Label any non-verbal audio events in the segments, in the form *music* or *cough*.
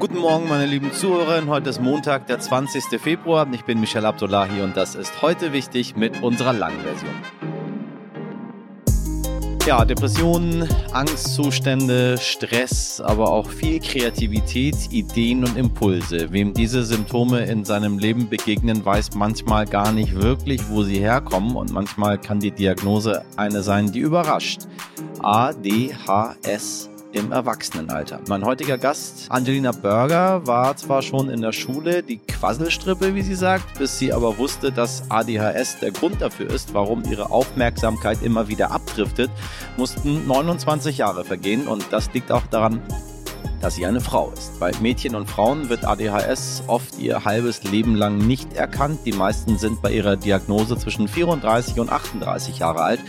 Guten Morgen, meine lieben Zuhörer. Heute ist Montag, der 20. Februar. Ich bin Michel Abdullahi und das ist heute wichtig mit unserer langen Version. Ja, Depressionen, Angstzustände, Stress, aber auch viel Kreativität, Ideen und Impulse. Wem diese Symptome in seinem Leben begegnen, weiß manchmal gar nicht wirklich, wo sie herkommen und manchmal kann die Diagnose eine sein, die überrascht. ADHS im Erwachsenenalter. Mein heutiger Gast, Angelina Berger, war zwar schon in der Schule die Quasselstrippe, wie sie sagt, bis sie aber wusste, dass ADHS der Grund dafür ist, warum ihre Aufmerksamkeit immer wieder abdriftet, mussten 29 Jahre vergehen und das liegt auch daran, dass sie eine Frau ist. Bei Mädchen und Frauen wird ADHS oft ihr halbes Leben lang nicht erkannt. Die meisten sind bei ihrer Diagnose zwischen 34 und 38 Jahre alt.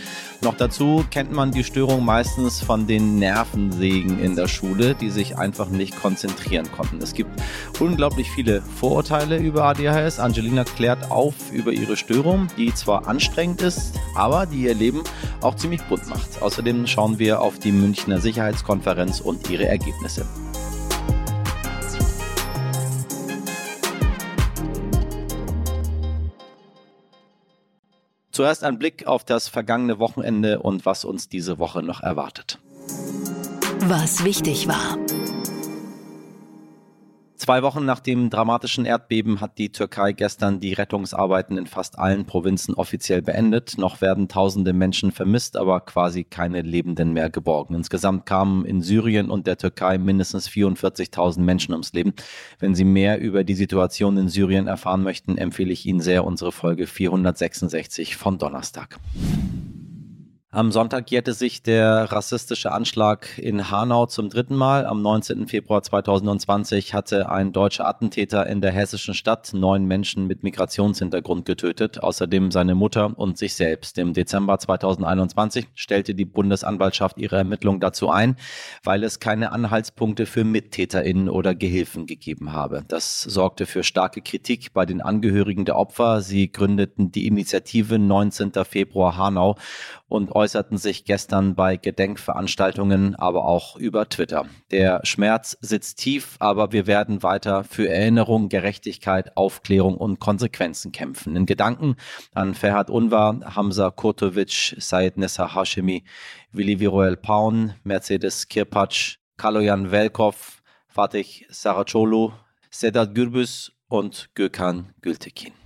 Noch dazu kennt man die Störung meistens von den Nervensägen in der Schule, die sich einfach nicht konzentrieren konnten. Es gibt unglaublich viele Vorurteile über ADHS. Angelina klärt auf über ihre Störung, die zwar anstrengend ist, aber die ihr Leben auch ziemlich bunt macht. Außerdem schauen wir auf die Münchner Sicherheitskonferenz und ihre Ergebnisse. Zuerst ein Blick auf das vergangene Wochenende und was uns diese Woche noch erwartet. Was wichtig war. Zwei Wochen nach dem dramatischen Erdbeben hat die Türkei gestern die Rettungsarbeiten in fast allen Provinzen offiziell beendet. Noch werden tausende Menschen vermisst, aber quasi keine Lebenden mehr geborgen. Insgesamt kamen in Syrien und der Türkei mindestens 44.000 Menschen ums Leben. Wenn Sie mehr über die Situation in Syrien erfahren möchten, empfehle ich Ihnen sehr unsere Folge 466 von Donnerstag. Am Sonntag jährte sich der rassistische Anschlag in Hanau zum dritten Mal. Am 19. Februar 2020 hatte ein deutscher Attentäter in der hessischen Stadt neun Menschen mit Migrationshintergrund getötet, außerdem seine Mutter und sich selbst. Im Dezember 2021 stellte die Bundesanwaltschaft ihre Ermittlung dazu ein, weil es keine Anhaltspunkte für MittäterInnen oder Gehilfen gegeben habe. Das sorgte für starke Kritik bei den Angehörigen der Opfer. Sie gründeten die Initiative 19. Februar Hanau und äußerten sich gestern bei Gedenkveranstaltungen, aber auch über Twitter. Der Schmerz sitzt tief, aber wir werden weiter für Erinnerung, Gerechtigkeit, Aufklärung und Konsequenzen kämpfen. In Gedanken an Ferhat Unvar, Hamza Kurtovic, Said Nessa Hashemi, Willi Viruel Paun, Mercedes Kirpatsch, Kaloyan Velkov, Fatih Saracolu, Sedat Gürbüz und Gökhan Gültekin.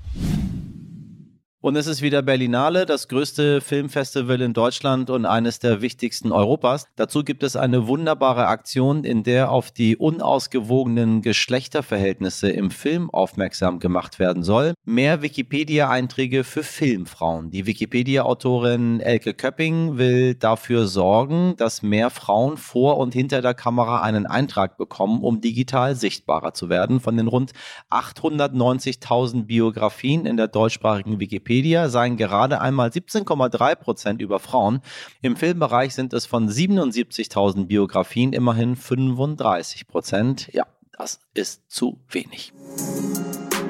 Und es ist wieder Berlinale, das größte Filmfestival in Deutschland und eines der wichtigsten Europas. Dazu gibt es eine wunderbare Aktion, in der auf die unausgewogenen Geschlechterverhältnisse im Film aufmerksam gemacht werden soll. Mehr Wikipedia-Einträge für Filmfrauen. Die Wikipedia-Autorin Elke Köpping will dafür sorgen, dass mehr Frauen vor und hinter der Kamera einen Eintrag bekommen, um digital sichtbarer zu werden. Von den rund 890.000 Biografien in der deutschsprachigen Wikipedia Wikipedia seien gerade einmal 17,3 Prozent über Frauen. Im Filmbereich sind es von 77.000 Biografien immerhin 35 Prozent. Ja, das ist zu wenig.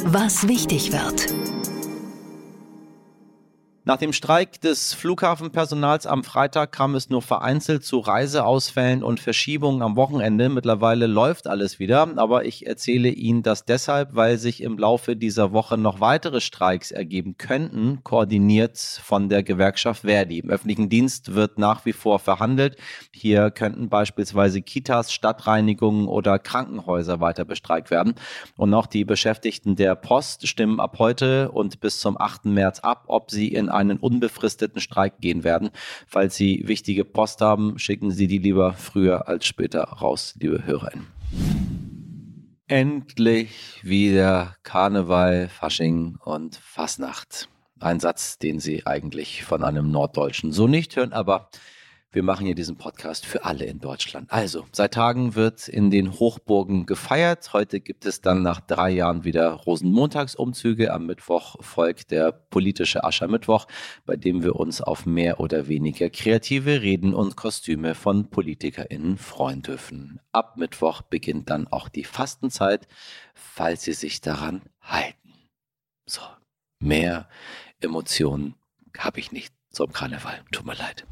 Was wichtig wird. Nach dem Streik des Flughafenpersonals am Freitag kam es nur vereinzelt zu Reiseausfällen und Verschiebungen am Wochenende. Mittlerweile läuft alles wieder, aber ich erzähle Ihnen das deshalb, weil sich im Laufe dieser Woche noch weitere Streiks ergeben könnten, koordiniert von der Gewerkschaft Verdi. Im öffentlichen Dienst wird nach wie vor verhandelt. Hier könnten beispielsweise Kitas, Stadtreinigungen oder Krankenhäuser weiter bestreikt werden. Und auch die Beschäftigten der Post stimmen ab heute und bis zum 8. März ab, ob sie in einen unbefristeten Streik gehen werden. Falls Sie wichtige Post haben, schicken Sie die lieber früher als später raus, liebe HörerInnen. Endlich wieder Karneval, Fasching und Fasnacht. Ein Satz, den Sie eigentlich von einem Norddeutschen so nicht hören, aber wir machen hier diesen Podcast für alle in Deutschland. Also, seit Tagen wird in den Hochburgen gefeiert. Heute gibt es dann nach drei Jahren wieder Rosenmontagsumzüge. Am Mittwoch folgt der politische Aschermittwoch, bei dem wir uns auf mehr oder weniger kreative Reden und Kostüme von PolitikerInnen freuen dürfen. Ab Mittwoch beginnt dann auch die Fastenzeit, falls Sie sich daran halten. So, mehr Emotionen habe ich nicht zum Karneval. Tut mir leid.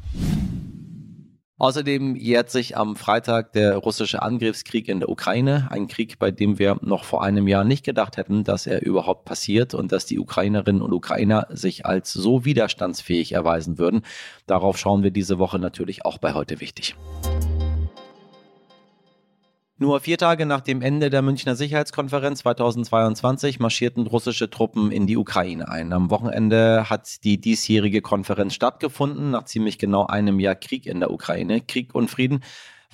Außerdem jährt sich am Freitag der russische Angriffskrieg in der Ukraine, ein Krieg, bei dem wir noch vor einem Jahr nicht gedacht hätten, dass er überhaupt passiert und dass die Ukrainerinnen und Ukrainer sich als so widerstandsfähig erweisen würden. Darauf schauen wir diese Woche natürlich auch bei heute wichtig. Nur vier Tage nach dem Ende der Münchner Sicherheitskonferenz 2022 marschierten russische Truppen in die Ukraine ein. Am Wochenende hat die diesjährige Konferenz stattgefunden, nach ziemlich genau einem Jahr Krieg in der Ukraine. Krieg und Frieden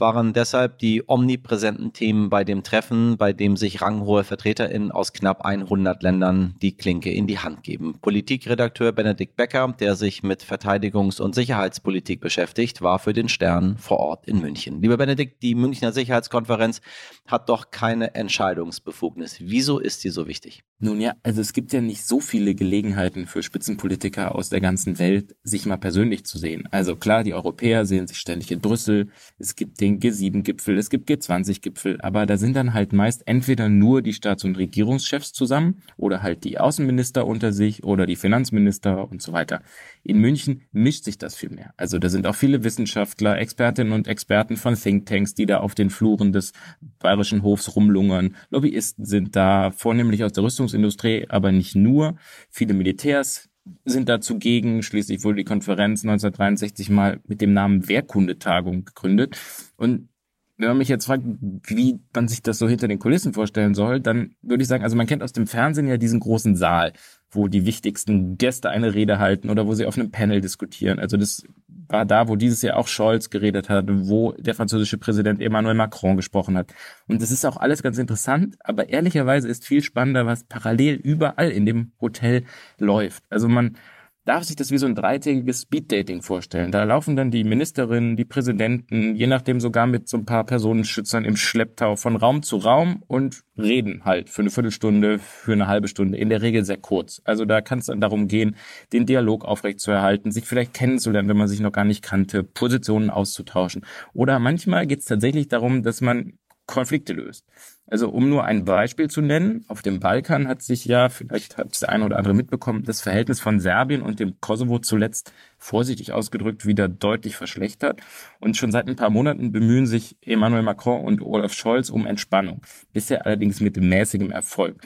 waren deshalb die omnipräsenten Themen bei dem Treffen, bei dem sich ranghohe VertreterInnen aus knapp 100 Ländern die Klinke in die Hand geben. Politikredakteur Benedikt Becker, der sich mit Verteidigungs- und Sicherheitspolitik beschäftigt, war für den Stern vor Ort in München. Lieber Benedikt, die Münchner Sicherheitskonferenz hat doch keine Entscheidungsbefugnis. Wieso ist sie so wichtig? Nun ja, also es gibt ja nicht so viele Gelegenheiten für Spitzenpolitiker aus der ganzen Welt, sich mal persönlich zu sehen. Also klar, die Europäer sehen sich ständig in Brüssel. Es gibt den G7-Gipfel, es gibt G20-Gipfel, aber da sind dann halt meist entweder nur die Staats- und Regierungschefs zusammen oder halt die Außenminister unter sich oder die Finanzminister und so weiter. In München mischt sich das viel mehr. Also da sind auch viele Wissenschaftler, Expertinnen und Experten von Thinktanks, die da auf den Fluren des bayerischen Hofs rumlungern. Lobbyisten sind da, vornehmlich aus der Rüstungsindustrie, aber nicht nur. Viele Militärs, sind da zugegen. Schließlich wurde die Konferenz 1963 mal mit dem Namen Wehrkundetagung gegründet. Und wenn man mich jetzt fragt, wie man sich das so hinter den Kulissen vorstellen soll, dann würde ich sagen, also man kennt aus dem Fernsehen ja diesen großen Saal, wo die wichtigsten Gäste eine Rede halten oder wo sie auf einem Panel diskutieren. Also das war da, wo dieses Jahr auch Scholz geredet hat, wo der französische Präsident Emmanuel Macron gesprochen hat. Und das ist auch alles ganz interessant, aber ehrlicherweise ist viel spannender, was parallel überall in dem Hotel läuft. Also man darf sich das wie so ein dreitägiges Speeddating vorstellen. Da laufen dann die Ministerinnen, die Präsidenten, je nachdem sogar mit so ein paar Personenschützern im Schlepptau von Raum zu Raum und reden halt für eine Viertelstunde, für eine halbe Stunde, in der Regel sehr kurz. Also da kann es dann darum gehen, den Dialog aufrechtzuerhalten, sich vielleicht kennenzulernen, wenn man sich noch gar nicht kannte, Positionen auszutauschen. Oder manchmal geht es tatsächlich darum, dass man Konflikte löst. Also um nur ein Beispiel zu nennen, auf dem Balkan hat sich ja, vielleicht hat es der eine oder andere mitbekommen, das Verhältnis von Serbien und dem Kosovo zuletzt vorsichtig ausgedrückt wieder deutlich verschlechtert. Und schon seit ein paar Monaten bemühen sich Emmanuel Macron und Olaf Scholz um Entspannung, bisher allerdings mit mäßigem Erfolg.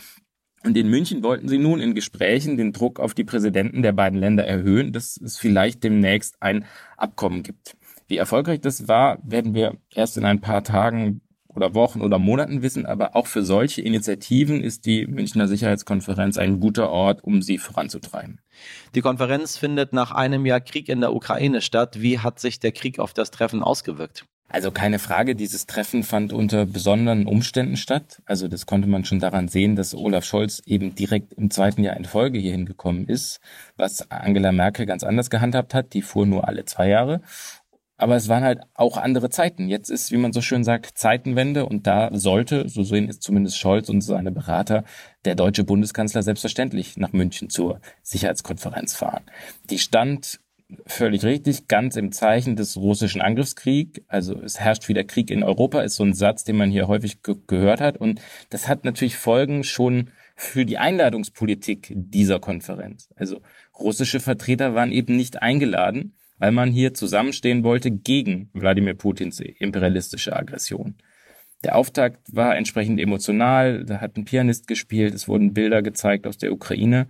Und in München wollten sie nun in Gesprächen den Druck auf die Präsidenten der beiden Länder erhöhen, dass es vielleicht demnächst ein Abkommen gibt. Wie erfolgreich das war, werden wir erst in ein paar Tagen oder Wochen oder Monaten wissen, aber auch für solche Initiativen ist die Münchner Sicherheitskonferenz ein guter Ort, um sie voranzutreiben. Die Konferenz findet nach einem Jahr Krieg in der Ukraine statt. Wie hat sich der Krieg auf das Treffen ausgewirkt? Also keine Frage, dieses Treffen fand unter besonderen Umständen statt. Also das konnte man schon daran sehen, dass Olaf Scholz eben direkt im zweiten Jahr in Folge hierhin gekommen ist, was Angela Merkel ganz anders gehandhabt hat. Die fuhr nur alle zwei Jahre. Aber es waren halt auch andere Zeiten. Jetzt ist, wie man so schön sagt, Zeitenwende und da sollte, so sehen es zumindest Scholz und seine Berater, der deutsche Bundeskanzler selbstverständlich nach München zur Sicherheitskonferenz fahren. Die stand völlig richtig, ganz im Zeichen des russischen Angriffskriegs. Also es herrscht wieder Krieg in Europa, ist so ein Satz, den man hier häufig ge gehört hat. Und das hat natürlich Folgen schon für die Einladungspolitik dieser Konferenz. Also russische Vertreter waren eben nicht eingeladen weil man hier zusammenstehen wollte gegen Wladimir Putins imperialistische Aggression. Der Auftakt war entsprechend emotional, da hat ein Pianist gespielt, es wurden Bilder gezeigt aus der Ukraine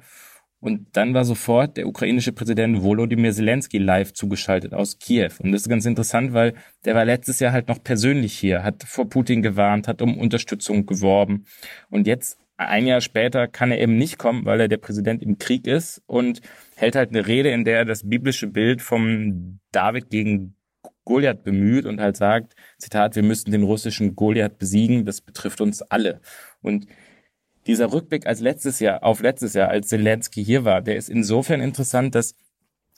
und dann war sofort der ukrainische Präsident Volodymyr Zelensky live zugeschaltet aus Kiew. Und das ist ganz interessant, weil der war letztes Jahr halt noch persönlich hier, hat vor Putin gewarnt, hat um Unterstützung geworben. Und jetzt ein Jahr später kann er eben nicht kommen, weil er der Präsident im Krieg ist und hält halt eine Rede, in der er das biblische Bild vom David gegen Goliath bemüht und halt sagt, Zitat, wir müssten den russischen Goliath besiegen, das betrifft uns alle. Und dieser Rückblick als letztes Jahr, auf letztes Jahr, als Zelensky hier war, der ist insofern interessant, dass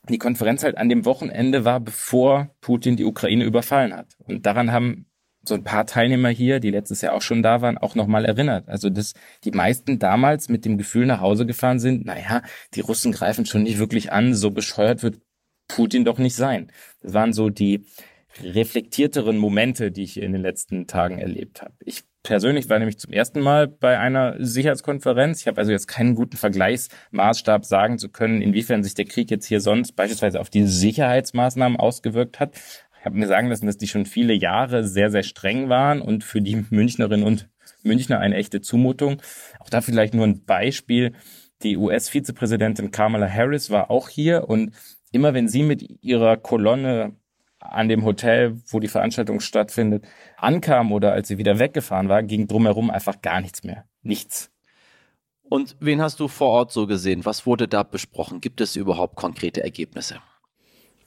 die Konferenz halt an dem Wochenende war, bevor Putin die Ukraine überfallen hat. Und daran haben so ein paar Teilnehmer hier, die letztes Jahr auch schon da waren, auch nochmal erinnert. Also, dass die meisten damals mit dem Gefühl nach Hause gefahren sind, naja, die Russen greifen schon nicht wirklich an, so bescheuert wird Putin doch nicht sein. Das waren so die reflektierteren Momente, die ich in den letzten Tagen erlebt habe. Ich persönlich war nämlich zum ersten Mal bei einer Sicherheitskonferenz. Ich habe also jetzt keinen guten Vergleichsmaßstab sagen zu können, inwiefern sich der Krieg jetzt hier sonst beispielsweise auf die Sicherheitsmaßnahmen ausgewirkt hat. Ich habe mir sagen lassen, dass die schon viele Jahre sehr, sehr streng waren und für die Münchnerinnen und Münchner eine echte Zumutung. Auch da vielleicht nur ein Beispiel. Die US-Vizepräsidentin Kamala Harris war auch hier und immer wenn sie mit ihrer Kolonne an dem Hotel, wo die Veranstaltung stattfindet, ankam oder als sie wieder weggefahren war, ging drumherum einfach gar nichts mehr. Nichts. Und wen hast du vor Ort so gesehen? Was wurde da besprochen? Gibt es überhaupt konkrete Ergebnisse?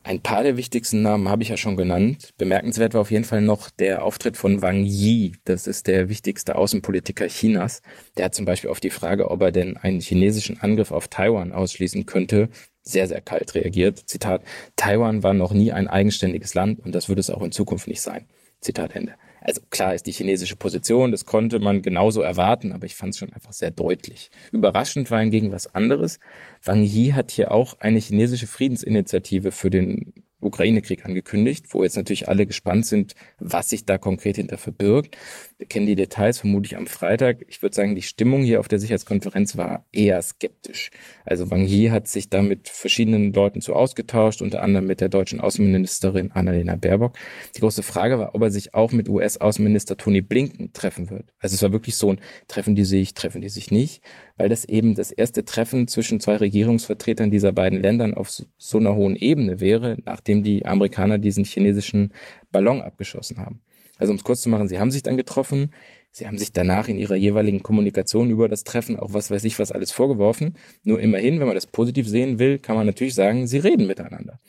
Ein paar der wichtigsten Namen habe ich ja schon genannt. Bemerkenswert war auf jeden Fall noch der Auftritt von Wang Yi. Das ist der wichtigste Außenpolitiker Chinas. Der hat zum Beispiel auf die Frage, ob er denn einen chinesischen Angriff auf Taiwan ausschließen könnte, sehr, sehr kalt reagiert. Zitat, Taiwan war noch nie ein eigenständiges Land und das wird es auch in Zukunft nicht sein. Zitat Ende. Also klar ist die chinesische Position, das konnte man genauso erwarten, aber ich fand es schon einfach sehr deutlich. Überraschend war hingegen was anderes. Wang Yi hat hier auch eine chinesische Friedensinitiative für den Ukraine-Krieg angekündigt, wo jetzt natürlich alle gespannt sind, was sich da konkret hinter verbirgt. Wir kennen die Details vermutlich am Freitag. Ich würde sagen, die Stimmung hier auf der Sicherheitskonferenz war eher skeptisch. Also Wang Yi hat sich da mit verschiedenen Leuten zu ausgetauscht, unter anderem mit der deutschen Außenministerin Annalena Baerbock. Die große Frage war, ob er sich auch mit US-Außenminister Tony Blinken treffen wird. Also es war wirklich so ein Treffen die sich, treffen die sich nicht weil das eben das erste Treffen zwischen zwei Regierungsvertretern dieser beiden Ländern auf so einer hohen Ebene wäre, nachdem die Amerikaner diesen chinesischen Ballon abgeschossen haben. Also um es kurz zu machen, sie haben sich dann getroffen, sie haben sich danach in ihrer jeweiligen Kommunikation über das Treffen auch was weiß ich was alles vorgeworfen. Nur immerhin, wenn man das positiv sehen will, kann man natürlich sagen, sie reden miteinander.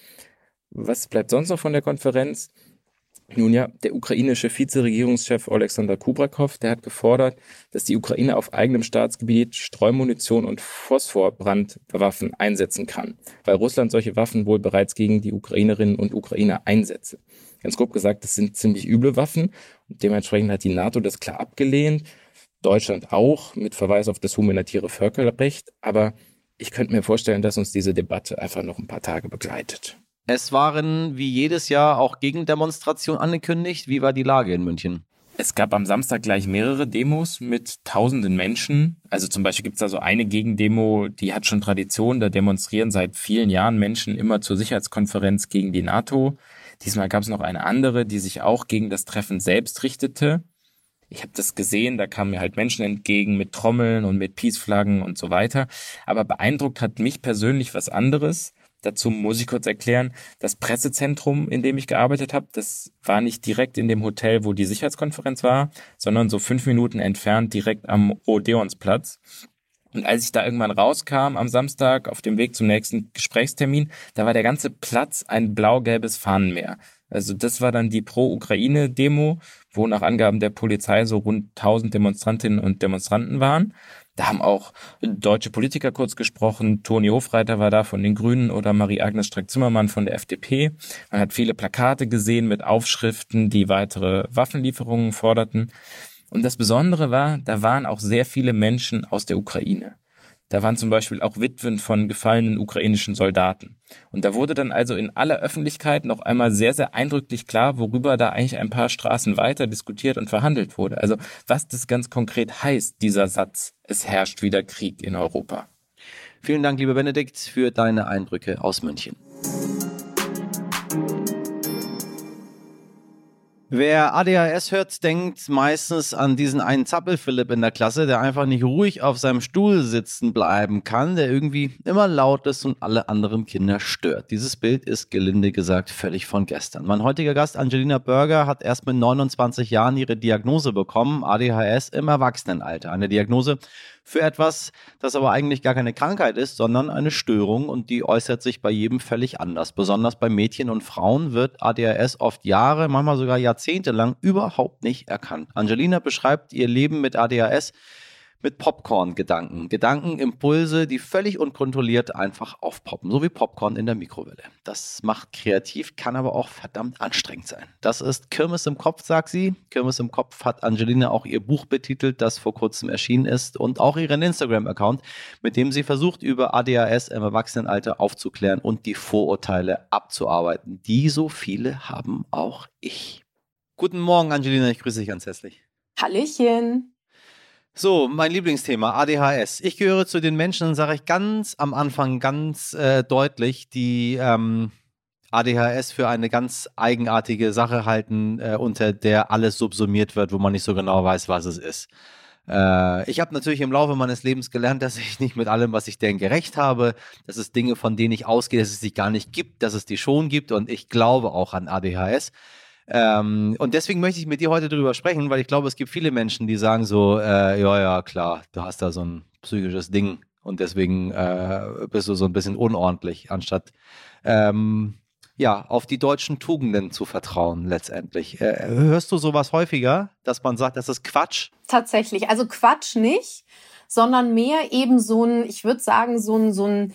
Was bleibt sonst noch von der Konferenz? Nun ja, der ukrainische Vizeregierungschef Alexander Kubrakov, der hat gefordert, dass die Ukraine auf eigenem Staatsgebiet Streumunition und Phosphorbrandwaffen einsetzen kann, weil Russland solche Waffen wohl bereits gegen die Ukrainerinnen und Ukrainer einsetze. Ganz grob gesagt, das sind ziemlich üble Waffen und dementsprechend hat die NATO das klar abgelehnt, Deutschland auch mit Verweis auf das humanitäre Völkerrecht, aber ich könnte mir vorstellen, dass uns diese Debatte einfach noch ein paar Tage begleitet. Es waren wie jedes Jahr auch Gegendemonstrationen angekündigt. Wie war die Lage in München? Es gab am Samstag gleich mehrere Demos mit tausenden Menschen. Also zum Beispiel gibt es da so eine Gegendemo, die hat schon Tradition. Da demonstrieren seit vielen Jahren Menschen immer zur Sicherheitskonferenz gegen die NATO. Diesmal gab es noch eine andere, die sich auch gegen das Treffen selbst richtete. Ich habe das gesehen, da kamen mir halt Menschen entgegen mit Trommeln und mit Peace-Flaggen und so weiter. Aber beeindruckt hat mich persönlich was anderes. Dazu muss ich kurz erklären, das Pressezentrum, in dem ich gearbeitet habe, das war nicht direkt in dem Hotel, wo die Sicherheitskonferenz war, sondern so fünf Minuten entfernt direkt am Odeonsplatz. Und als ich da irgendwann rauskam am Samstag auf dem Weg zum nächsten Gesprächstermin, da war der ganze Platz ein blau-gelbes Fahnenmeer. Also das war dann die Pro-Ukraine-Demo, wo nach Angaben der Polizei so rund 1000 Demonstrantinnen und Demonstranten waren. Da haben auch deutsche Politiker kurz gesprochen. Toni Hofreiter war da von den Grünen oder Marie-Agnes Streck-Zimmermann von der FDP. Man hat viele Plakate gesehen mit Aufschriften, die weitere Waffenlieferungen forderten. Und das Besondere war, da waren auch sehr viele Menschen aus der Ukraine. Da waren zum Beispiel auch Witwen von gefallenen ukrainischen Soldaten. Und da wurde dann also in aller Öffentlichkeit noch einmal sehr, sehr eindrücklich klar, worüber da eigentlich ein paar Straßen weiter diskutiert und verhandelt wurde. Also was das ganz konkret heißt, dieser Satz, es herrscht wieder Krieg in Europa. Vielen Dank, lieber Benedikt, für deine Eindrücke aus München. Wer ADHS hört, denkt meistens an diesen einen Zappelphilipp in der Klasse, der einfach nicht ruhig auf seinem Stuhl sitzen bleiben kann, der irgendwie immer laut ist und alle anderen Kinder stört. Dieses Bild ist gelinde gesagt völlig von gestern. Mein heutiger Gast Angelina Berger hat erst mit 29 Jahren ihre Diagnose bekommen, ADHS im Erwachsenenalter. Eine Diagnose, für etwas, das aber eigentlich gar keine Krankheit ist, sondern eine Störung und die äußert sich bei jedem völlig anders. Besonders bei Mädchen und Frauen wird ADHS oft Jahre, manchmal sogar Jahrzehnte lang überhaupt nicht erkannt. Angelina beschreibt ihr Leben mit ADHS mit Popcorn-Gedanken. Gedankenimpulse, die völlig unkontrolliert einfach aufpoppen, so wie Popcorn in der Mikrowelle. Das macht kreativ, kann aber auch verdammt anstrengend sein. Das ist Kirmes im Kopf, sagt sie. Kirmes im Kopf hat Angelina auch ihr Buch betitelt, das vor kurzem erschienen ist und auch ihren Instagram-Account, mit dem sie versucht, über ADHS im Erwachsenenalter aufzuklären und die Vorurteile abzuarbeiten, die so viele haben, auch ich. Guten Morgen, Angelina, ich grüße dich ganz herzlich. Hallöchen. So, mein Lieblingsthema, ADHS. Ich gehöre zu den Menschen, sage ich ganz am Anfang ganz äh, deutlich, die ähm, ADHS für eine ganz eigenartige Sache halten, äh, unter der alles subsumiert wird, wo man nicht so genau weiß, was es ist. Äh, ich habe natürlich im Laufe meines Lebens gelernt, dass ich nicht mit allem, was ich denke, recht habe. Dass es Dinge, von denen ich ausgehe, dass es sie gar nicht gibt, dass es die schon gibt. Und ich glaube auch an ADHS. Ähm, und deswegen möchte ich mit dir heute darüber sprechen, weil ich glaube, es gibt viele Menschen, die sagen so, äh, ja, ja, klar, du hast da so ein psychisches Ding und deswegen äh, bist du so ein bisschen unordentlich, anstatt ähm, ja, auf die deutschen Tugenden zu vertrauen letztendlich. Äh, hörst du sowas häufiger, dass man sagt, das ist Quatsch? Tatsächlich, also Quatsch nicht, sondern mehr eben so ein, ich würde sagen, so ein, so ein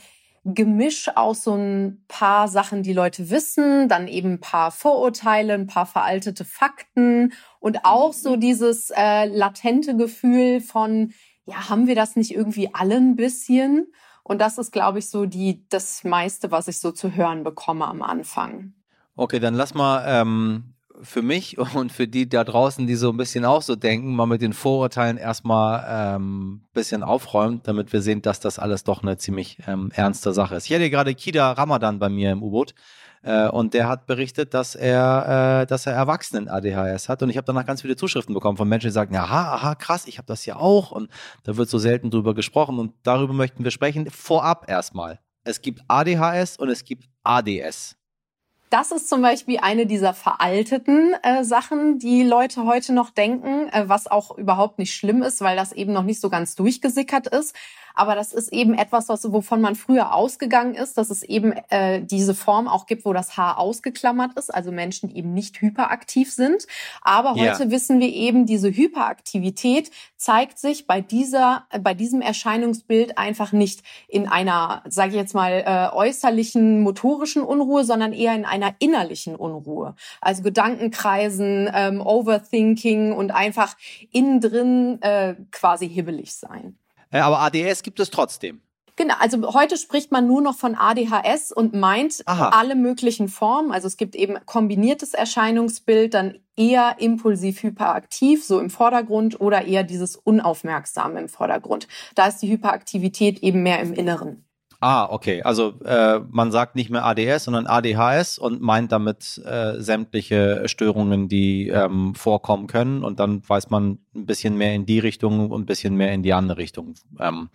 Gemisch aus so ein paar Sachen, die Leute wissen, dann eben ein paar Vorurteile, ein paar veraltete Fakten und auch so dieses äh, latente Gefühl von, ja, haben wir das nicht irgendwie alle ein bisschen? Und das ist, glaube ich, so die, das meiste, was ich so zu hören bekomme am Anfang. Okay, dann lass mal ähm, für mich *laughs* und für die da draußen, die so ein bisschen auch so denken, mal mit den Vorurteilen erstmal ein ähm, bisschen aufräumen, damit wir sehen, dass das alles doch eine ziemlich ähm, ernste Sache ist. Ich hatte gerade Kida Ramadan bei mir im U-Boot. Äh, und der hat berichtet, dass er, äh, dass er Erwachsenen ADHS hat. Und ich habe danach ganz viele Zuschriften bekommen von Menschen, die sagen, aha, aha, krass, ich habe das ja auch. Und da wird so selten drüber gesprochen. Und darüber möchten wir sprechen. Vorab erstmal. Es gibt ADHS und es gibt ADS. Das ist zum Beispiel eine dieser veralteten äh, Sachen, die Leute heute noch denken, äh, was auch überhaupt nicht schlimm ist, weil das eben noch nicht so ganz durchgesickert ist. Aber das ist eben etwas, was, wovon man früher ausgegangen ist, dass es eben äh, diese Form auch gibt, wo das Haar ausgeklammert ist, also Menschen, die eben nicht hyperaktiv sind. Aber heute ja. wissen wir eben, diese Hyperaktivität zeigt sich bei dieser, äh, bei diesem Erscheinungsbild einfach nicht in einer, sage ich jetzt mal, äh, äußerlichen motorischen Unruhe, sondern eher in einer innerlichen Unruhe. Also Gedankenkreisen, ähm, Overthinking und einfach innen drin äh, quasi hibbelig sein. Äh, aber ADS gibt es trotzdem. Genau, also heute spricht man nur noch von ADHS und meint Aha. alle möglichen Formen. Also es gibt eben kombiniertes Erscheinungsbild, dann eher impulsiv hyperaktiv, so im Vordergrund, oder eher dieses Unaufmerksame im Vordergrund. Da ist die Hyperaktivität eben mehr im Inneren. Ah, okay. Also äh, man sagt nicht mehr ADS, sondern ADHS und meint damit äh, sämtliche Störungen, die ähm, vorkommen können. Und dann weiß man ein bisschen mehr in die Richtung und ein bisschen mehr in die andere Richtung. Ähm,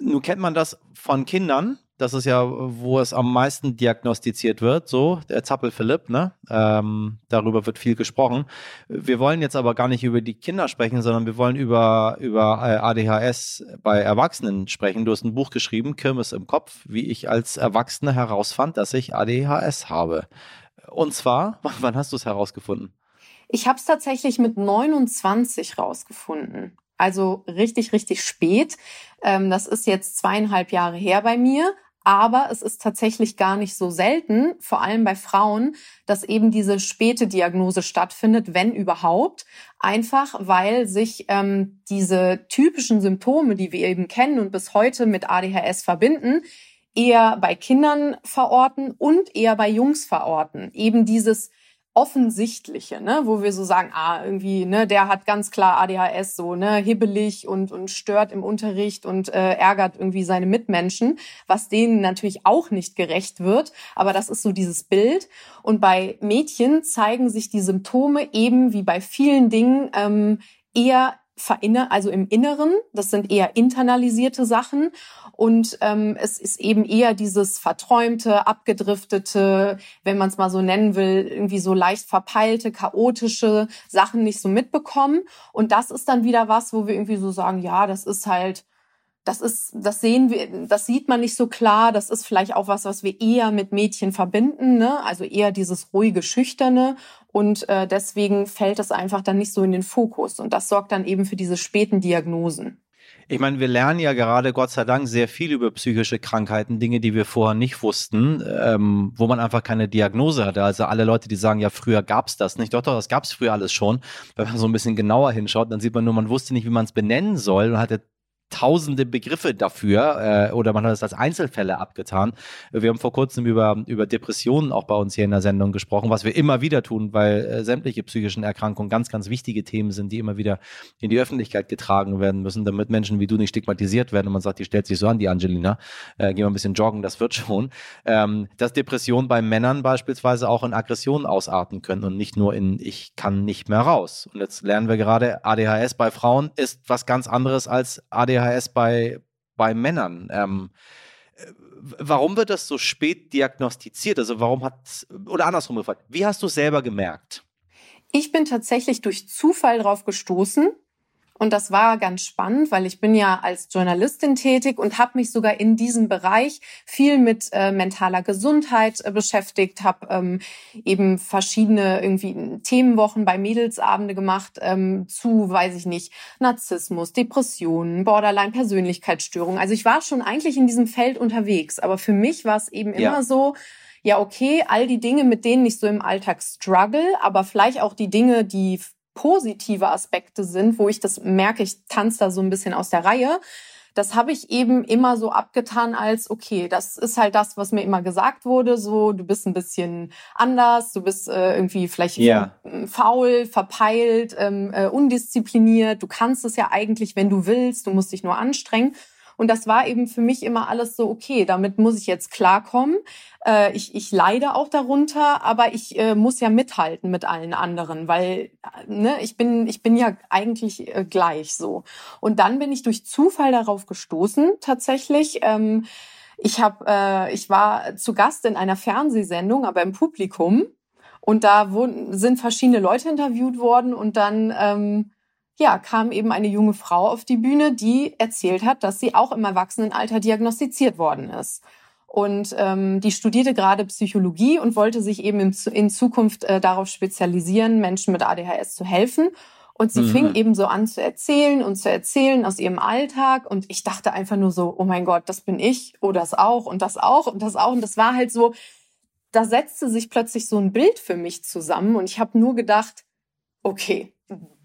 nun kennt man das von Kindern, das ist ja, wo es am meisten diagnostiziert wird, so, der Zappel Philipp, ne? Ähm, darüber wird viel gesprochen. Wir wollen jetzt aber gar nicht über die Kinder sprechen, sondern wir wollen über, über äh, ADHS bei Erwachsenen sprechen. Du hast ein Buch geschrieben, Kirmes im Kopf, wie ich als Erwachsener herausfand, dass ich ADHS habe. Und zwar, *laughs* wann hast du es herausgefunden? Ich habe es tatsächlich mit 29 rausgefunden. Also richtig, richtig spät. Ähm, das ist jetzt zweieinhalb Jahre her bei mir. Aber es ist tatsächlich gar nicht so selten, vor allem bei Frauen, dass eben diese späte Diagnose stattfindet, wenn überhaupt. Einfach weil sich ähm, diese typischen Symptome, die wir eben kennen und bis heute mit ADHS verbinden, eher bei Kindern verorten und eher bei Jungs verorten. Eben dieses offensichtliche, ne, wo wir so sagen, ah, irgendwie, ne, der hat ganz klar ADHS, so, ne, hibbelig und, und stört im Unterricht und äh, ärgert irgendwie seine Mitmenschen, was denen natürlich auch nicht gerecht wird, aber das ist so dieses Bild. Und bei Mädchen zeigen sich die Symptome eben wie bei vielen Dingen ähm, eher verinner, also im Inneren. Das sind eher internalisierte Sachen. Und ähm, es ist eben eher dieses verträumte, abgedriftete, wenn man es mal so nennen will, irgendwie so leicht verpeilte, chaotische Sachen nicht so mitbekommen. Und das ist dann wieder was, wo wir irgendwie so sagen, ja, das ist halt das ist, das sehen wir, das sieht man nicht so klar. Das ist vielleicht auch was, was wir eher mit Mädchen verbinden, ne? Also eher dieses ruhige, schüchterne. Und äh, deswegen fällt das einfach dann nicht so in den Fokus. Und das sorgt dann eben für diese späten Diagnosen. Ich meine, wir lernen ja gerade, Gott sei Dank, sehr viel über psychische Krankheiten, Dinge, die wir vorher nicht wussten, ähm, wo man einfach keine Diagnose hatte. Also alle Leute, die sagen, ja, früher gab es das nicht. Doch, doch, das gab es früher alles schon. Wenn man so ein bisschen genauer hinschaut, dann sieht man nur, man wusste nicht, wie man es benennen soll und hatte tausende Begriffe dafür äh, oder man hat es als Einzelfälle abgetan. Wir haben vor kurzem über, über Depressionen auch bei uns hier in der Sendung gesprochen, was wir immer wieder tun, weil äh, sämtliche psychischen Erkrankungen ganz, ganz wichtige Themen sind, die immer wieder in die Öffentlichkeit getragen werden müssen, damit Menschen wie du nicht stigmatisiert werden und man sagt, die stellt sich so an, die Angelina, äh, geh mal ein bisschen joggen, das wird schon. Ähm, dass Depressionen bei Männern beispielsweise auch in Aggressionen ausarten können und nicht nur in ich kann nicht mehr raus. Und jetzt lernen wir gerade, ADHS bei Frauen ist was ganz anderes als ADHS ADHS bei, bei Männern. Ähm, warum wird das so spät diagnostiziert? Also warum hat, oder andersrum gefragt, wie hast du es selber gemerkt? Ich bin tatsächlich durch Zufall drauf gestoßen. Und das war ganz spannend, weil ich bin ja als Journalistin tätig und habe mich sogar in diesem Bereich viel mit äh, mentaler Gesundheit äh, beschäftigt, habe ähm, eben verschiedene irgendwie Themenwochen bei Mädelsabende gemacht ähm, zu, weiß ich nicht, Narzissmus, Depressionen, Borderline-Persönlichkeitsstörungen. Also ich war schon eigentlich in diesem Feld unterwegs, aber für mich war es eben ja. immer so, ja, okay, all die Dinge, mit denen ich so im Alltag struggle, aber vielleicht auch die Dinge, die positive Aspekte sind, wo ich das merke, ich tanze da so ein bisschen aus der Reihe. Das habe ich eben immer so abgetan als, okay, das ist halt das, was mir immer gesagt wurde, so, du bist ein bisschen anders, du bist äh, irgendwie vielleicht ja. faul, verpeilt, ähm, äh, undiszipliniert, du kannst es ja eigentlich, wenn du willst, du musst dich nur anstrengen. Und das war eben für mich immer alles so, okay, damit muss ich jetzt klarkommen. Äh, ich, ich leide auch darunter, aber ich äh, muss ja mithalten mit allen anderen, weil ne, ich, bin, ich bin ja eigentlich äh, gleich so. Und dann bin ich durch Zufall darauf gestoßen, tatsächlich. Ähm, ich, hab, äh, ich war zu Gast in einer Fernsehsendung, aber im Publikum. Und da wurden, sind verschiedene Leute interviewt worden und dann ähm, ja, kam eben eine junge Frau auf die Bühne, die erzählt hat, dass sie auch im Erwachsenenalter diagnostiziert worden ist. Und ähm, die studierte gerade Psychologie und wollte sich eben in, in Zukunft äh, darauf spezialisieren, Menschen mit ADHS zu helfen. Und sie mhm. fing eben so an zu erzählen und zu erzählen aus ihrem Alltag. Und ich dachte einfach nur so, oh mein Gott, das bin ich, oh das auch und das auch und das auch. Und das war halt so, da setzte sich plötzlich so ein Bild für mich zusammen. Und ich habe nur gedacht, okay,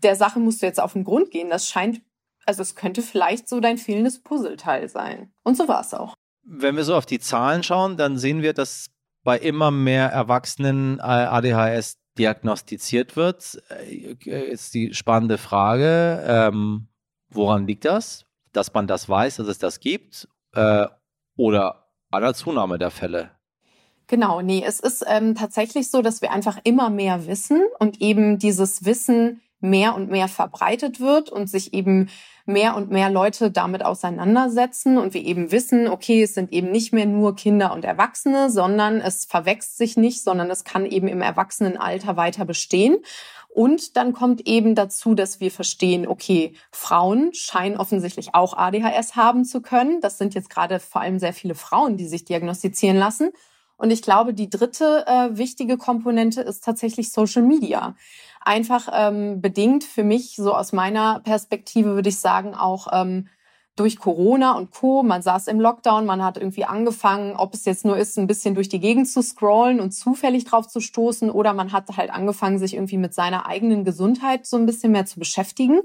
der Sache musst du jetzt auf den Grund gehen. Das scheint, also es könnte vielleicht so dein fehlendes Puzzleteil sein. Und so war es auch. Wenn wir so auf die Zahlen schauen, dann sehen wir, dass bei immer mehr Erwachsenen ADHS diagnostiziert wird. Äh, ist die spannende Frage, ähm, woran liegt das? Dass man das weiß, dass es das gibt? Äh, oder an der Zunahme der Fälle? Genau, nee, es ist ähm, tatsächlich so, dass wir einfach immer mehr wissen und eben dieses Wissen mehr und mehr verbreitet wird und sich eben mehr und mehr Leute damit auseinandersetzen und wir eben wissen, okay, es sind eben nicht mehr nur Kinder und Erwachsene, sondern es verwächst sich nicht, sondern es kann eben im Erwachsenenalter weiter bestehen. Und dann kommt eben dazu, dass wir verstehen, okay, Frauen scheinen offensichtlich auch ADHS haben zu können. Das sind jetzt gerade vor allem sehr viele Frauen, die sich diagnostizieren lassen. Und ich glaube, die dritte äh, wichtige Komponente ist tatsächlich Social Media einfach ähm, bedingt für mich, so aus meiner Perspektive würde ich sagen, auch ähm, durch Corona und Co. Man saß im Lockdown, man hat irgendwie angefangen, ob es jetzt nur ist, ein bisschen durch die Gegend zu scrollen und zufällig drauf zu stoßen oder man hat halt angefangen, sich irgendwie mit seiner eigenen Gesundheit so ein bisschen mehr zu beschäftigen.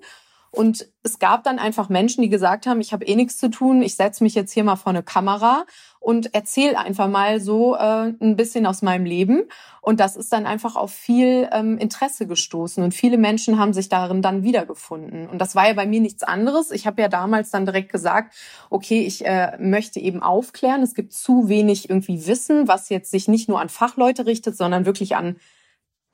Und es gab dann einfach Menschen, die gesagt haben, ich habe eh nichts zu tun, ich setze mich jetzt hier mal vor eine Kamera und erzähle einfach mal so äh, ein bisschen aus meinem Leben. Und das ist dann einfach auf viel ähm, Interesse gestoßen. Und viele Menschen haben sich darin dann wiedergefunden. Und das war ja bei mir nichts anderes. Ich habe ja damals dann direkt gesagt, okay, ich äh, möchte eben aufklären. Es gibt zu wenig irgendwie Wissen, was jetzt sich nicht nur an Fachleute richtet, sondern wirklich an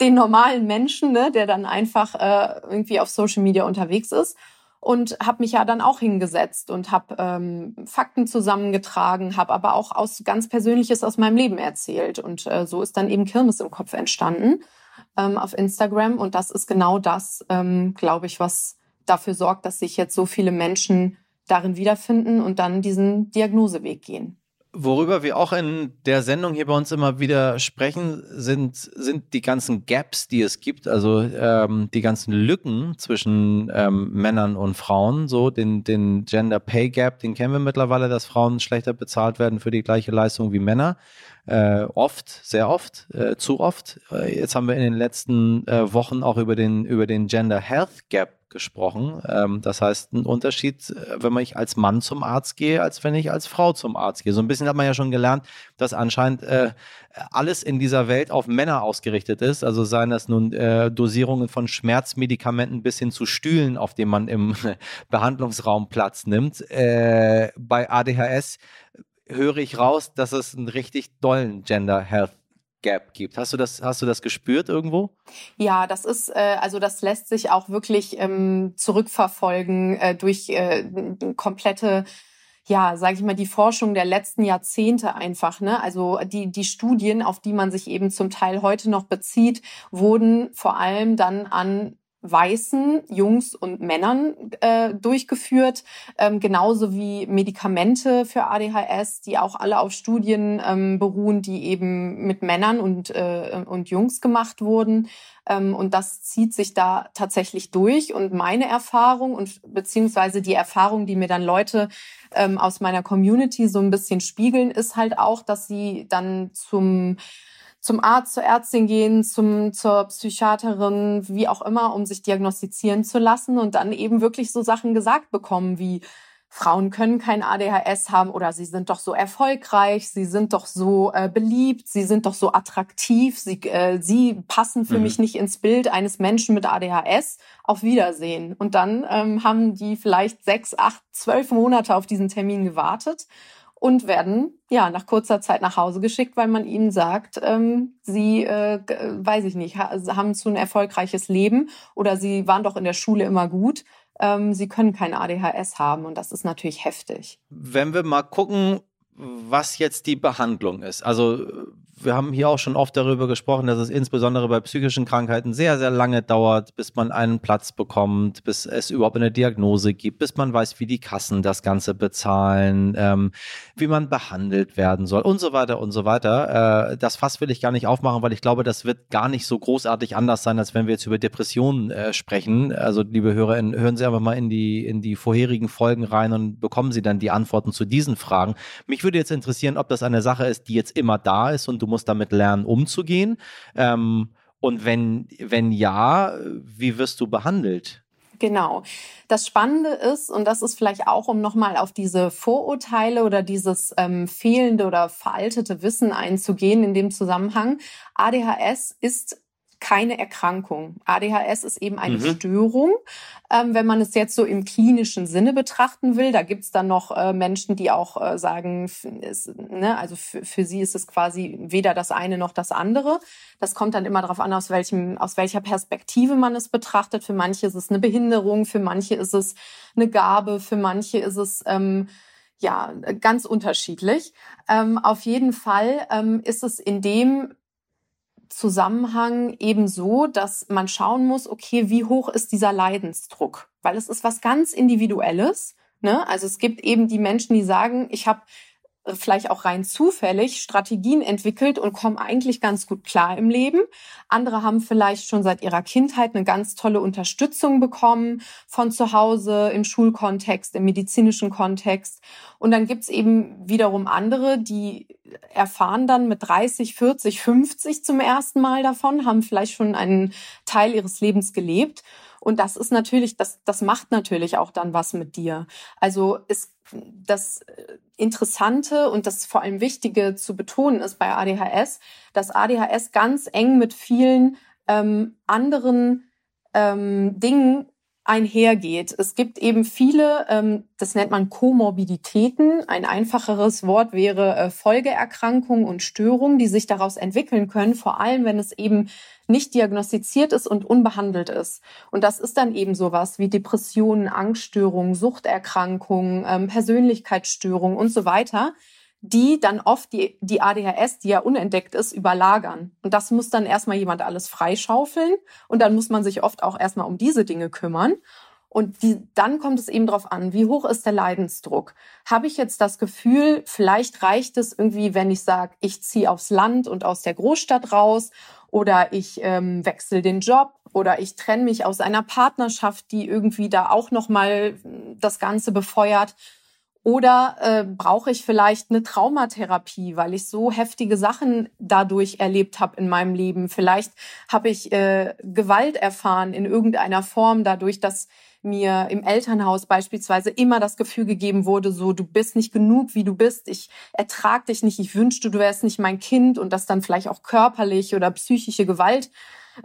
den normalen Menschen, ne, der dann einfach äh, irgendwie auf Social Media unterwegs ist. Und habe mich ja dann auch hingesetzt und habe ähm, Fakten zusammengetragen, habe aber auch aus ganz Persönliches aus meinem Leben erzählt. Und äh, so ist dann eben Kirmes im Kopf entstanden ähm, auf Instagram. Und das ist genau das, ähm, glaube ich, was dafür sorgt, dass sich jetzt so viele Menschen darin wiederfinden und dann diesen Diagnoseweg gehen. Worüber wir auch in der Sendung hier bei uns immer wieder sprechen, sind, sind die ganzen Gaps, die es gibt, also ähm, die ganzen Lücken zwischen ähm, Männern und Frauen. So den, den Gender Pay Gap, den kennen wir mittlerweile, dass Frauen schlechter bezahlt werden für die gleiche Leistung wie Männer. äh, oft, sehr oft, äh, zu oft. Äh, jetzt haben wir in den letzten äh, Wochen auch über den, über den Gender Health Gap gesprochen. Ähm, das heißt, ein Unterschied, äh, wenn ich als Mann zum Arzt gehe, als wenn ich als Frau zum Arzt gehe. So ein bisschen hat man ja schon gelernt, dass anscheinend äh, alles in dieser Welt auf Männer ausgerichtet ist. Also seien das nun äh, Dosierungen von Schmerzmedikamenten bis hin zu Stühlen, auf denen man im *laughs* Behandlungsraum Platz nimmt. Äh, bei ADHS höre ich raus, dass es einen richtig dollen Gender Health Gap gibt. Hast du das, hast du das gespürt irgendwo? Ja, das ist, äh, also das lässt sich auch wirklich ähm, zurückverfolgen äh, durch äh, komplette ja, sage ich mal, die Forschung der letzten Jahrzehnte einfach, ne? Also die die Studien, auf die man sich eben zum Teil heute noch bezieht, wurden vor allem dann an weißen Jungs und Männern äh, durchgeführt, ähm, genauso wie Medikamente für ADHS, die auch alle auf Studien ähm, beruhen, die eben mit Männern und, äh, und Jungs gemacht wurden. Ähm, und das zieht sich da tatsächlich durch. Und meine Erfahrung und beziehungsweise die Erfahrung, die mir dann Leute ähm, aus meiner Community so ein bisschen spiegeln, ist halt auch, dass sie dann zum zum Arzt, zur Ärztin gehen, zum, zur Psychiaterin, wie auch immer, um sich diagnostizieren zu lassen und dann eben wirklich so Sachen gesagt bekommen wie, Frauen können kein ADHS haben oder sie sind doch so erfolgreich, sie sind doch so äh, beliebt, sie sind doch so attraktiv, sie, äh, sie passen für mhm. mich nicht ins Bild eines Menschen mit ADHS. Auf Wiedersehen. Und dann ähm, haben die vielleicht sechs, acht, zwölf Monate auf diesen Termin gewartet und werden ja nach kurzer Zeit nach Hause geschickt, weil man ihnen sagt, ähm, sie, äh, weiß ich nicht, ha haben zu ein erfolgreiches Leben oder sie waren doch in der Schule immer gut. Ähm, sie können kein ADHS haben und das ist natürlich heftig. Wenn wir mal gucken, was jetzt die Behandlung ist. Also wir haben hier auch schon oft darüber gesprochen, dass es insbesondere bei psychischen Krankheiten sehr, sehr lange dauert, bis man einen Platz bekommt, bis es überhaupt eine Diagnose gibt, bis man weiß, wie die Kassen das Ganze bezahlen, ähm, wie man behandelt werden soll und so weiter und so weiter. Äh, das Fass will ich gar nicht aufmachen, weil ich glaube, das wird gar nicht so großartig anders sein, als wenn wir jetzt über Depressionen äh, sprechen. Also, liebe HörerInnen, hören Sie einfach mal in die, in die vorherigen Folgen rein und bekommen Sie dann die Antworten zu diesen Fragen. Mich würde jetzt interessieren, ob das eine Sache ist, die jetzt immer da ist und du musst damit lernen, umzugehen? Ähm, und wenn, wenn ja, wie wirst du behandelt? Genau. Das Spannende ist, und das ist vielleicht auch, um nochmal auf diese Vorurteile oder dieses ähm, fehlende oder veraltete Wissen einzugehen in dem Zusammenhang, ADHS ist keine Erkrankung. ADHS ist eben eine mhm. Störung. Ähm, wenn man es jetzt so im klinischen Sinne betrachten will, da gibt's dann noch äh, Menschen, die auch äh, sagen, ist, ne, also für sie ist es quasi weder das eine noch das andere. Das kommt dann immer darauf an, aus welchem, aus welcher Perspektive man es betrachtet. Für manche ist es eine Behinderung, für manche ist es eine Gabe, für manche ist es ähm, ja ganz unterschiedlich. Ähm, auf jeden Fall ähm, ist es in dem Zusammenhang eben so, dass man schauen muss, okay, wie hoch ist dieser Leidensdruck? Weil es ist was ganz Individuelles. Ne? Also es gibt eben die Menschen, die sagen, ich habe vielleicht auch rein zufällig Strategien entwickelt und kommen eigentlich ganz gut klar im Leben. Andere haben vielleicht schon seit ihrer Kindheit eine ganz tolle Unterstützung bekommen von zu Hause, im Schulkontext, im medizinischen Kontext. Und dann gibt's eben wiederum andere, die erfahren dann mit 30, 40, 50 zum ersten Mal davon, haben vielleicht schon einen Teil ihres Lebens gelebt und das ist natürlich, das, das macht natürlich auch dann was mit dir. Also ist das Interessante und das vor allem Wichtige zu betonen ist bei ADHS, dass ADHS ganz eng mit vielen ähm, anderen ähm, Dingen einhergeht. Es gibt eben viele, ähm, das nennt man Komorbiditäten. Ein einfacheres Wort wäre äh, Folgeerkrankungen und Störungen, die sich daraus entwickeln können, vor allem wenn es eben nicht diagnostiziert ist und unbehandelt ist. Und das ist dann eben sowas wie Depressionen, Angststörungen, Suchterkrankungen, ähm, Persönlichkeitsstörungen und so weiter die dann oft die, die ADHS, die ja unentdeckt ist, überlagern. Und das muss dann erstmal jemand alles freischaufeln und dann muss man sich oft auch erstmal um diese Dinge kümmern. Und die, dann kommt es eben darauf an, wie hoch ist der Leidensdruck? Habe ich jetzt das Gefühl, vielleicht reicht es irgendwie, wenn ich sage, ich ziehe aufs Land und aus der Großstadt raus oder ich ähm, wechsle den Job oder ich trenne mich aus einer Partnerschaft, die irgendwie da auch noch mal das Ganze befeuert Oder äh, brauche ich vielleicht eine Traumatherapie, weil ich so heftige Sachen dadurch erlebt habe in meinem Leben? Vielleicht habe ich äh, Gewalt erfahren in irgendeiner Form dadurch, dass mir im Elternhaus beispielsweise immer das Gefühl gegeben wurde, so du bist nicht genug, wie du bist, ich ertrag dich nicht, ich wünschte, du wärst nicht mein Kind und das dann vielleicht auch körperlich oder psychische Gewalt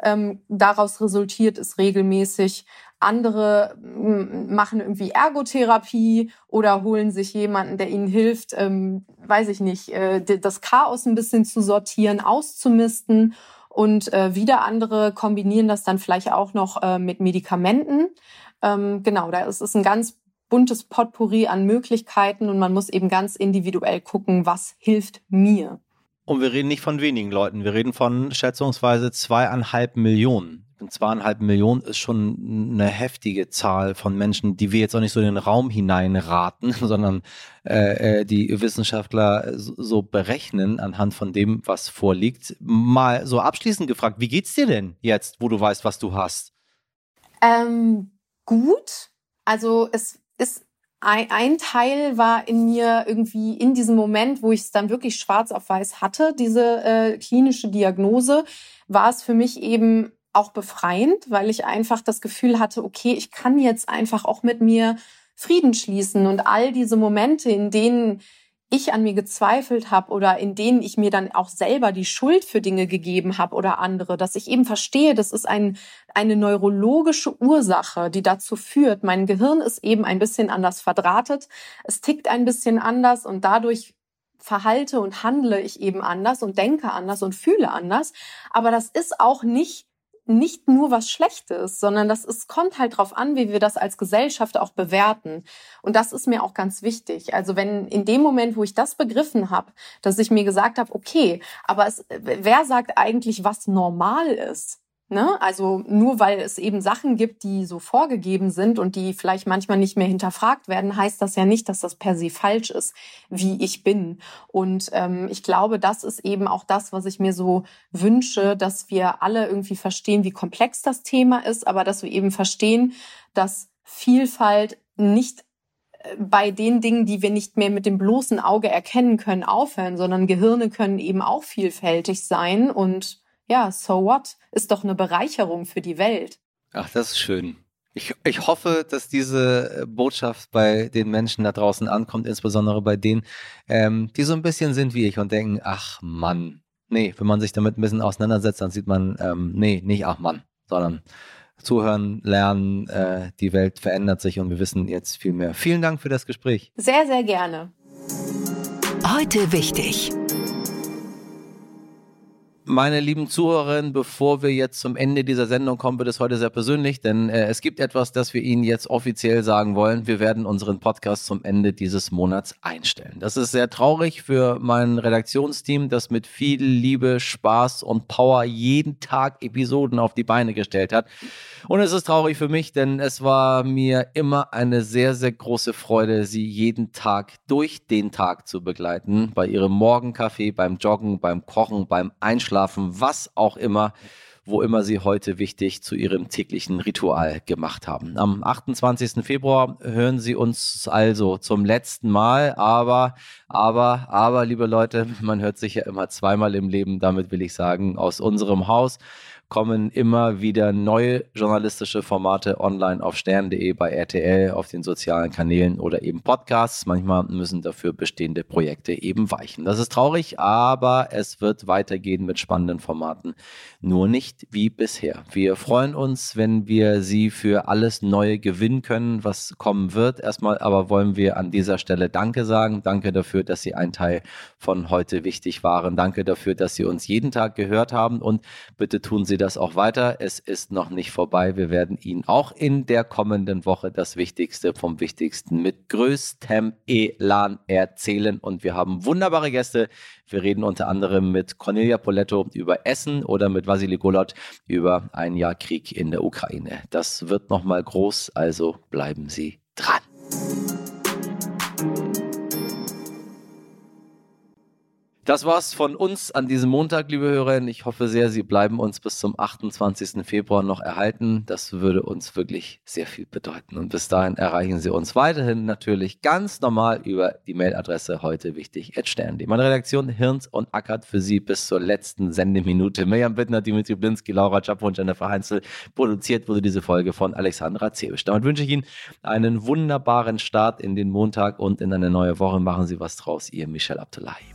ähm, daraus resultiert ist regelmäßig. Andere machen irgendwie Ergotherapie oder holen sich jemanden, der ihnen hilft, ähm, weiß ich nicht, äh, das Chaos ein bisschen zu sortieren, auszumisten. Und äh, wieder andere kombinieren das dann vielleicht auch noch äh, mit Medikamenten. Ähm, genau, da ist es ein ganz buntes Potpourri an Möglichkeiten und man muss eben ganz individuell gucken, was hilft mir. Und wir reden nicht von wenigen Leuten, wir reden von schätzungsweise zweieinhalb Millionen. Zweieinhalb Millionen ist schon eine heftige Zahl von Menschen, die wir jetzt auch nicht so in den Raum hineinraten, *laughs* sondern äh, äh die Wissenschaftler so berechnen anhand von dem, was vorliegt. Mal so abschließend gefragt, wie geht's dir denn jetzt, wo du weißt, was du hast? Ähm, gut. Also es ist ein, ein Teil war in mir irgendwie in diesem Moment, wo ich es dann wirklich schwarz auf weiß hatte, diese äh, klinische Diagnose, war es für mich eben auch befreiend, weil ich einfach das Gefühl hatte, okay, ich kann jetzt einfach auch mit mir Frieden schließen und all diese Momente, in denen ich an mir gezweifelt habe oder in denen ich mir dann auch selber die Schuld für Dinge gegeben habe oder andere, dass ich eben verstehe, das ist ein, eine neurologische Ursache, die dazu führt, mein Gehirn ist eben ein bisschen anders verdrahtet, es tickt ein bisschen anders und dadurch verhalte und handle ich eben anders und denke anders und fühle anders. Aber das ist auch nicht nicht nur was Schlechtes, sondern das es kommt halt drauf an, wie wir das als Gesellschaft auch bewerten. Und das ist mir auch ganz wichtig. Also wenn in dem Moment, wo ich das begriffen habe, dass ich mir gesagt habe, okay, aber es, wer sagt eigentlich, was normal ist? Ne? Also nur weil es eben Sachen gibt, die so vorgegeben sind und die vielleicht manchmal nicht mehr hinterfragt werden, heißt das ja nicht, dass das per se falsch ist, wie ich bin. Und ähm, ich glaube, das ist eben auch das, was ich mir so wünsche, dass wir alle irgendwie verstehen, wie komplex das Thema ist, aber dass wir eben verstehen, dass Vielfalt nicht äh, bei den Dingen, die wir nicht mehr mit dem bloßen Auge erkennen können, aufhören, sondern Gehirne können eben auch vielfältig sein und ja, so what? Ist doch eine Bereicherung für die Welt. Ach, das ist schön. Ich, ich hoffe, dass diese äh, Botschaft bei den Menschen da draußen ankommt, insbesondere bei denen, ähm, die so ein bisschen sind wie ich und denken, ach Mann, nee, wenn man sich damit ein bisschen auseinandersetzt, dann sieht man, ähm, nee, nicht ach Mann, sondern zuhören, lernen, äh, die Welt verändert sich und wir wissen jetzt viel mehr. Vielen Dank für das Gespräch. Sehr, sehr gerne. Heute wichtig. Meine lieben Zuhörerinnen, bevor wir jetzt zum Ende dieser Sendung kommen, wird es heute sehr persönlich, denn äh, es gibt etwas, das wir Ihnen jetzt offiziell sagen wollen. Wir werden unseren Podcast zum Ende dieses Monats einstellen. Das ist sehr traurig für mein Redaktionsteam, das mit viel Liebe, Spaß und Power jeden Tag Episoden auf die Beine gestellt hat. Und es ist traurig für mich, denn es war mir immer eine sehr, sehr große Freude, Sie jeden Tag durch den Tag zu begleiten. Bei Ihrem Morgenkaffee, beim Joggen, beim Kochen, beim Einschlafen Einschlafen, was auch immer, wo immer Sie heute wichtig zu Ihrem täglichen Ritual gemacht haben. Am 28. Februar hören Sie uns also zum letzten Mal, aber, aber, aber, liebe Leute, *laughs* man hört sich ja immer zweimal im Leben, damit will ich sagen, aus unserem Haus kommen immer wieder neue journalistische Formate online auf stern.de, bei RTL, auf den sozialen Kanälen oder eben Podcasts. Manchmal müssen dafür bestehende Projekte eben weichen. Das ist traurig, aber es wird weitergehen mit spannenden Formaten. Nur nicht wie bisher. Wir freuen uns, wenn wir Sie für alles Neue gewinnen können, was kommen wird. Erstmal aber wollen wir an dieser Stelle Danke sagen. Danke dafür, dass Sie ein Teil von heute wichtig waren. Danke dafür, dass Sie uns jeden Tag gehört haben und bitte tun Sie das auch weiter. Es ist noch nicht vorbei. Wir werden Ihnen auch in der kommenden Woche das Wichtigste vom Wichtigsten mit größtem Elan erzählen. Und wir haben wunderbare Gäste. Wir reden unter anderem mit Cornelia Poletto über Essen oder mit Vasily Golot über ein Jahr Krieg in der Ukraine. Das wird nochmal groß, also bleiben Sie dran. Das war's von uns an diesem Montag, liebe Hörerinnen. Ich hoffe sehr, Sie bleiben uns bis zum 28. Februar noch erhalten. Das würde uns wirklich sehr viel bedeuten. Und bis dahin erreichen Sie uns weiterhin natürlich ganz normal über die Mailadresse heute wichtig stern.de. Meine Redaktion Hirns und ackert für Sie bis zur letzten Sendeminute. Mirjam Bittner, Dimitri Blinski, Laura Czapo und Jennifer Heinzel. Produziert wurde diese Folge von Alexandra Zebisch. Damit wünsche ich Ihnen einen wunderbaren Start in den Montag und in eine neue Woche. Machen Sie was draus. Ihr Michel Abdullahi.